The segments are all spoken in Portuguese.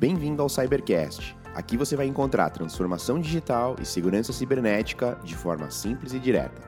Bem-vindo ao Cybercast. Aqui você vai encontrar transformação digital e segurança cibernética de forma simples e direta.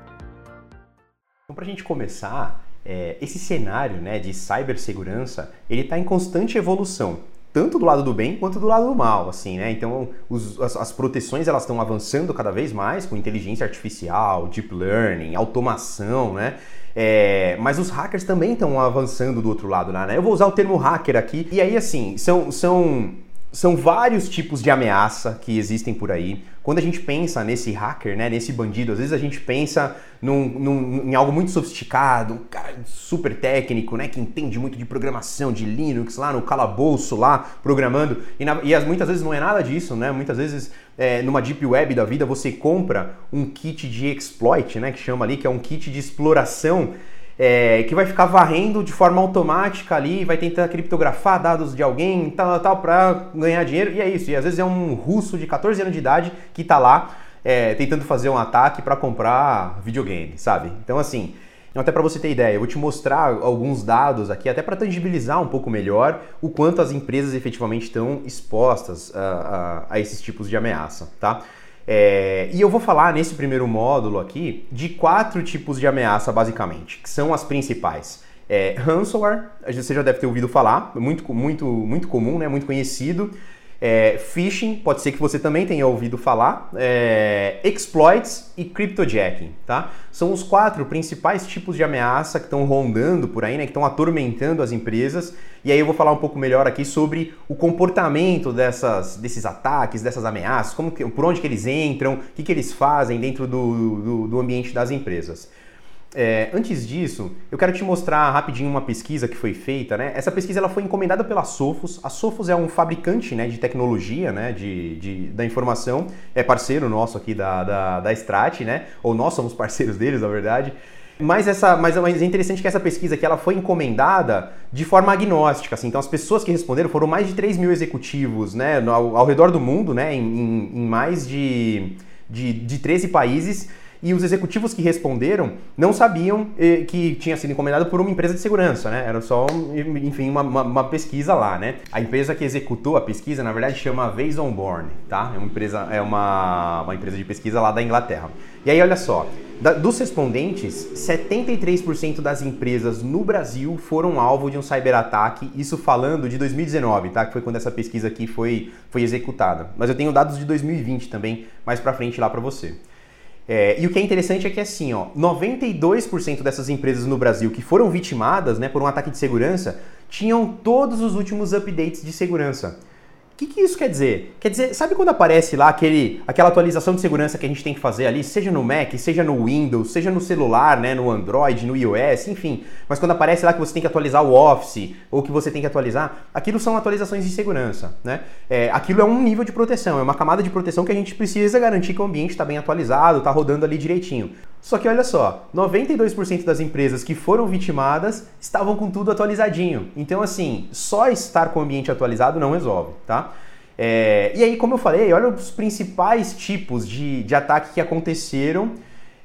Então, para a gente começar, é, esse cenário né, de cibersegurança ele está em constante evolução, tanto do lado do bem quanto do lado do mal, assim, né? Então, os, as, as, proteções elas estão avançando cada vez mais com inteligência artificial, deep learning, automação, né? É, mas os hackers também estão avançando do outro lado né? Eu vou usar o termo hacker aqui. E aí, assim, são, são são vários tipos de ameaça que existem por aí. Quando a gente pensa nesse hacker, né, nesse bandido, às vezes a gente pensa num, num, em algo muito sofisticado, um cara super técnico, né, que entende muito de programação, de Linux, lá no calabouço, lá, programando. E, na, e as, muitas vezes não é nada disso, né? Muitas vezes é, numa Deep Web da vida você compra um kit de exploit, né, que chama ali, que é um kit de exploração é, que vai ficar varrendo de forma automática ali, vai tentar criptografar dados de alguém, tal, tal, para ganhar dinheiro. E é isso. E às vezes é um russo de 14 anos de idade que está lá é, tentando fazer um ataque para comprar videogame, sabe? Então, assim, até para você ter ideia, eu vou te mostrar alguns dados aqui, até para tangibilizar um pouco melhor o quanto as empresas efetivamente estão expostas a, a, a esses tipos de ameaça, tá? É, e eu vou falar nesse primeiro módulo aqui de quatro tipos de ameaça, basicamente, que são as principais. É, ransomware, você já deve ter ouvido falar, muito, muito, muito comum, né, muito conhecido. É, phishing, pode ser que você também tenha ouvido falar, é, exploits e cryptojacking, tá? São os quatro principais tipos de ameaça que estão rondando por aí, né, que estão atormentando as empresas. E aí eu vou falar um pouco melhor aqui sobre o comportamento dessas, desses ataques, dessas ameaças, como que, por onde que eles entram, o que, que eles fazem dentro do, do, do ambiente das empresas. É, antes disso, eu quero te mostrar rapidinho uma pesquisa que foi feita. Né? Essa pesquisa ela foi encomendada pela Sophos. A Sophos é um fabricante né, de tecnologia né, de, de, da informação, é parceiro nosso aqui da, da, da Strat, né? ou nós somos parceiros deles, na verdade. Mas, essa, mas, é interessante que essa pesquisa aqui ela foi encomendada de forma agnóstica. Assim. Então, as pessoas que responderam foram mais de 3 mil executivos né, ao, ao redor do mundo, né, em, em, em mais de, de, de 13 países e os executivos que responderam não sabiam eh, que tinha sido encomendado por uma empresa de segurança, né? Era só, enfim, uma, uma, uma, pesquisa lá, né? A empresa que executou a pesquisa, na verdade, chama Vaisonborn, tá? É uma empresa, é uma, uma empresa de pesquisa lá da Inglaterra. E aí, olha só, da, dos respondentes, 73% das empresas no Brasil foram alvo de um cyberataque, isso falando de 2019, tá? Que foi quando essa pesquisa aqui foi, foi executada. Mas eu tenho dados de 2020 também, mais pra frente lá para você. É, e o que é interessante é que assim, ó, 92% dessas empresas no Brasil que foram vitimadas né, por um ataque de segurança tinham todos os últimos updates de segurança. O que, que, isso quer dizer? Quer dizer, sabe quando aparece lá aquele, aquela atualização de segurança que a gente tem que fazer ali, seja no Mac, seja no Windows, seja no celular, né, no Android, no iOS, enfim. Mas quando aparece lá que você tem que atualizar o Office ou que você tem que atualizar, aquilo são atualizações de segurança, né? É, aquilo é um nível de proteção, é uma camada de proteção que a gente precisa garantir que o ambiente está bem atualizado, está rodando ali direitinho. Só que olha só, 92% das empresas que foram vitimadas estavam com tudo atualizadinho. Então, assim, só estar com o ambiente atualizado não resolve, tá? É, e aí, como eu falei, olha os principais tipos de, de ataque que aconteceram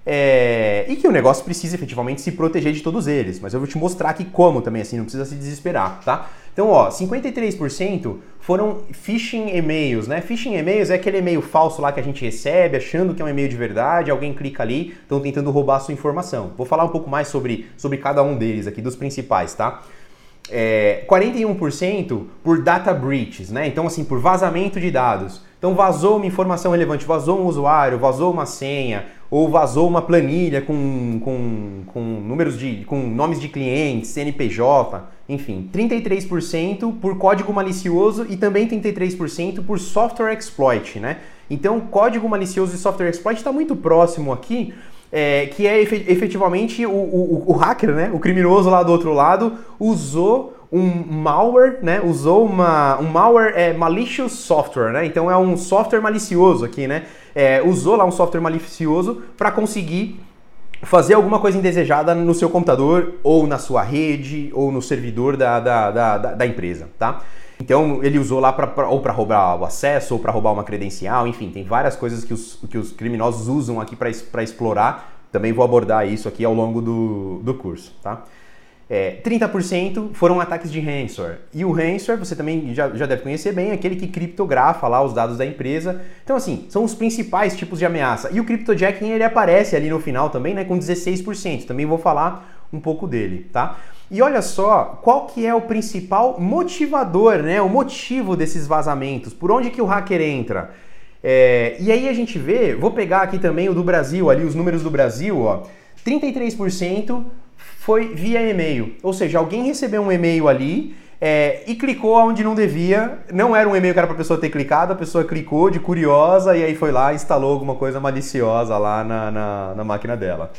é, e que o negócio precisa efetivamente se proteger de todos eles. Mas eu vou te mostrar aqui como também, assim, não precisa se desesperar, tá? Então, ó, 53% foram phishing e-mails, né? Phishing e-mails é aquele e-mail falso lá que a gente recebe, achando que é um e-mail de verdade, alguém clica ali, estão tentando roubar a sua informação. Vou falar um pouco mais sobre, sobre cada um deles aqui, dos principais, tá? É, 41% por data breaches, né? Então, assim, por vazamento de dados. Então, vazou uma informação relevante, vazou um usuário, vazou uma senha, ou vazou uma planilha com, com, com números de. com nomes de clientes, CNPJ, enfim. 33% por código malicioso e também 33% por software exploit, né? Então, código malicioso e software exploit está muito próximo aqui. É, que é efetivamente o, o, o hacker, né? O criminoso lá do outro lado usou um malware, né? Usou uma, um malware é, malicious software, né? Então é um software malicioso aqui, né? É, usou lá um software malicioso para conseguir fazer alguma coisa indesejada no seu computador ou na sua rede ou no servidor da, da, da, da empresa, tá? Então ele usou lá pra, ou para roubar o acesso ou para roubar uma credencial, enfim, tem várias coisas que os, que os criminosos usam aqui para explorar. Também vou abordar isso aqui ao longo do, do curso, tá? É, 30% foram ataques de ransomware. E o ransomware, você também já, já deve conhecer bem, é aquele que criptografa lá os dados da empresa. Então, assim, são os principais tipos de ameaça. E o cryptojacking, ele aparece ali no final também, né, com 16%. Também vou falar um pouco dele, tá? E olha só, qual que é o principal motivador, né, o motivo desses vazamentos? Por onde que o hacker entra? É, e aí a gente vê, vou pegar aqui também o do Brasil, ali os números do Brasil, ó, 33% foi via e-mail. Ou seja, alguém recebeu um e-mail ali é, e clicou onde não devia. Não era um e-mail que era para a pessoa ter clicado, a pessoa clicou de curiosa e aí foi lá instalou alguma coisa maliciosa lá na, na, na máquina dela.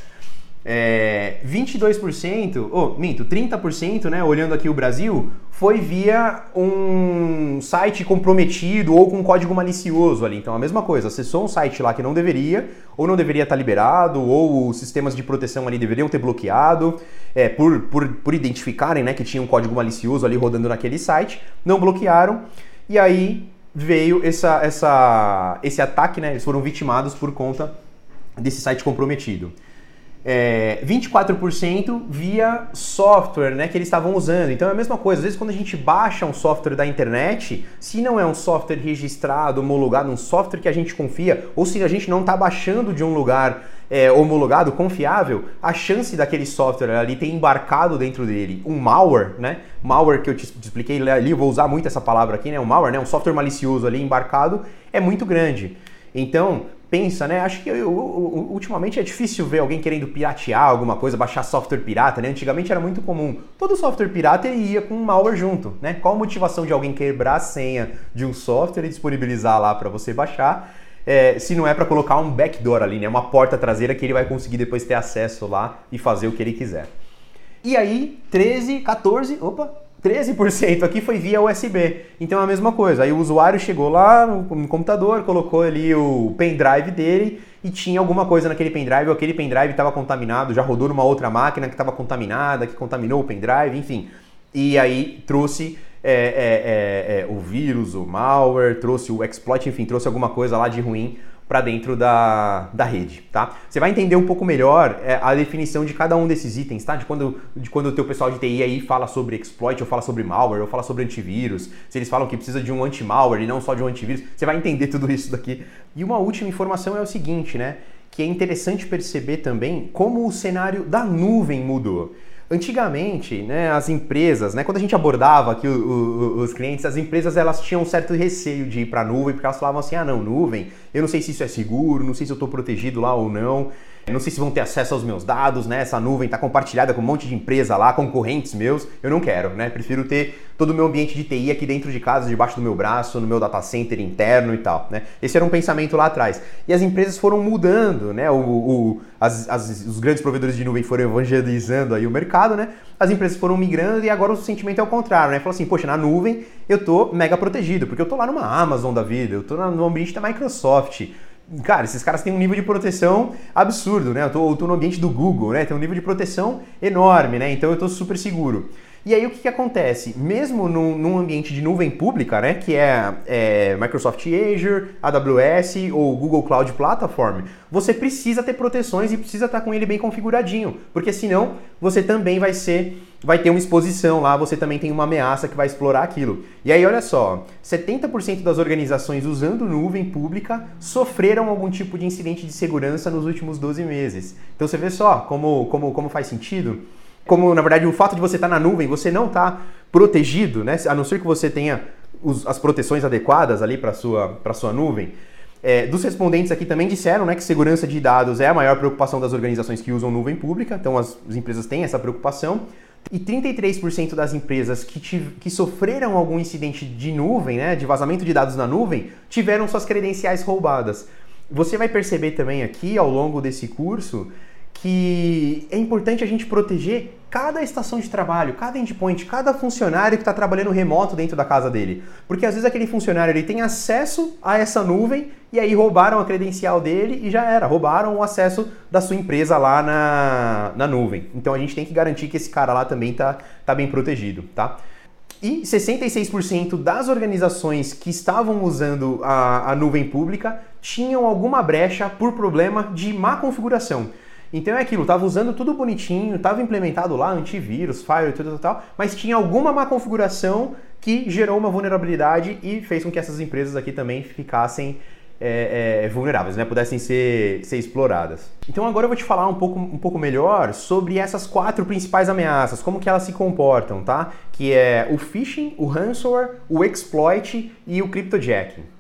É, 22%, ou oh, minto, 30%, né, olhando aqui o Brasil, foi via um site comprometido ou com código malicioso ali. Então a mesma coisa, acessou um site lá que não deveria, ou não deveria estar liberado, ou os sistemas de proteção ali deveriam ter bloqueado, é, por, por, por identificarem né, que tinha um código malicioso ali rodando naquele site, não bloquearam, e aí veio essa, essa, esse ataque, né, eles foram vitimados por conta desse site comprometido é, 24% via software né, que eles estavam usando. Então é a mesma coisa, às vezes quando a gente baixa um software da internet, se não é um software registrado, homologado, um software que a gente confia, ou se a gente não está baixando de um lugar é, homologado, confiável, a chance daquele software ali ter embarcado dentro dele um malware, né? Malware que eu te expliquei ali, vou usar muito essa palavra aqui, né? Um malware, né? Um software malicioso ali embarcado é muito grande. Então, pensa, né? Acho que eu, ultimamente é difícil ver alguém querendo piratear alguma coisa, baixar software pirata, né? Antigamente era muito comum. Todo software pirata ia com malware junto, né? Qual a motivação de alguém quebrar a senha de um software e disponibilizar lá para você baixar? É, se não é para colocar um backdoor ali, né? Uma porta traseira que ele vai conseguir depois ter acesso lá e fazer o que ele quiser. E aí, 13, 14, opa, 13% aqui foi via USB. Então é a mesma coisa. Aí o usuário chegou lá no, computador, colocou ali o pendrive dele e tinha alguma coisa naquele pendrive, ou aquele pendrive estava contaminado, já rodou numa outra máquina que estava contaminada, que contaminou o pendrive, enfim. E aí trouxe é, é, é, é, o vírus, o malware, trouxe o exploit, enfim, trouxe alguma coisa lá de ruim para dentro da, da rede, tá? Você vai entender um pouco melhor é, a definição de cada um desses itens, tá? De quando, de quando o teu pessoal de TI aí fala sobre exploit, ou fala sobre malware, ou fala sobre antivírus, se eles falam que precisa de um anti-malware e não só de um antivírus, você vai entender tudo isso daqui. E uma última informação é o seguinte, né? Que é interessante perceber também como o cenário da nuvem mudou. Antigamente, né, as empresas, né, quando a gente abordava aqui o, o, os clientes, as empresas elas tinham um certo receio de ir para a nuvem, porque elas falavam assim: ah, não, nuvem, eu não sei se isso é seguro, não sei se eu estou protegido lá ou não. Não sei se vão ter acesso aos meus dados, né? Essa nuvem está compartilhada com um monte de empresa lá, concorrentes meus. Eu não quero, né? Prefiro ter todo o meu ambiente de TI aqui dentro de casa, debaixo do meu braço, no meu data center interno e tal, né? Esse era um pensamento lá atrás. E as empresas foram mudando, né? O, o as, as, os grandes provedores de nuvem foram evangelizando aí o mercado, né? As empresas foram migrando e agora o sentimento é o contrário, né? Falou assim, poxa, na nuvem eu tô mega protegido, porque eu tô lá numa Amazon da vida, eu tô no ambiente da Microsoft, Cara, esses caras têm um nível de proteção absurdo, né? Eu tô, eu tô no ambiente do Google, né? Tem um nível de proteção enorme, né? Então eu tô super seguro. E aí o que, que acontece? Mesmo num, num, ambiente de nuvem pública, né, que é, é, Microsoft Azure, AWS ou Google Cloud Platform, você precisa ter proteções e precisa estar com ele bem configuradinho, porque senão você também vai ser vai ter uma exposição lá, você também tem uma ameaça que vai explorar aquilo. E aí, olha só, 70% das organizações usando nuvem pública sofreram algum tipo de incidente de segurança nos últimos 12 meses. Então você vê só como, como, como faz sentido? Como, na verdade, o fato de você estar na nuvem, você não está protegido, né? A não ser que você tenha os, as proteções adequadas ali para sua, sua nuvem. É, dos respondentes aqui também disseram né, que segurança de dados é a maior preocupação das organizações que usam nuvem pública, então as, as empresas têm essa preocupação. E 33% das empresas que, que sofreram algum incidente de nuvem, né, de vazamento de dados na nuvem, tiveram suas credenciais roubadas. Você vai perceber também aqui ao longo desse curso que é importante a gente proteger cada estação de trabalho, cada endpoint, cada funcionário que está trabalhando remoto dentro da casa dele. Porque às vezes aquele funcionário ele tem acesso a essa nuvem e aí roubaram a credencial dele e já era, roubaram o acesso da sua empresa lá na, na nuvem. Então a gente tem que garantir que esse cara lá também está tá bem protegido, tá? E 66% das organizações que estavam usando a, a nuvem pública tinham alguma brecha por problema de má configuração. Então é aquilo, tava usando tudo bonitinho, tava implementado lá antivírus, firewall, tudo tal, mas tinha alguma má configuração que gerou uma vulnerabilidade e fez com que essas empresas aqui também ficassem é, é, vulneráveis, né? pudessem ser, ser exploradas. Então agora eu vou te falar um pouco, um pouco melhor sobre essas quatro principais ameaças, como que elas se comportam, tá? Que é o phishing, o ransomware, o exploit e o cryptojacking.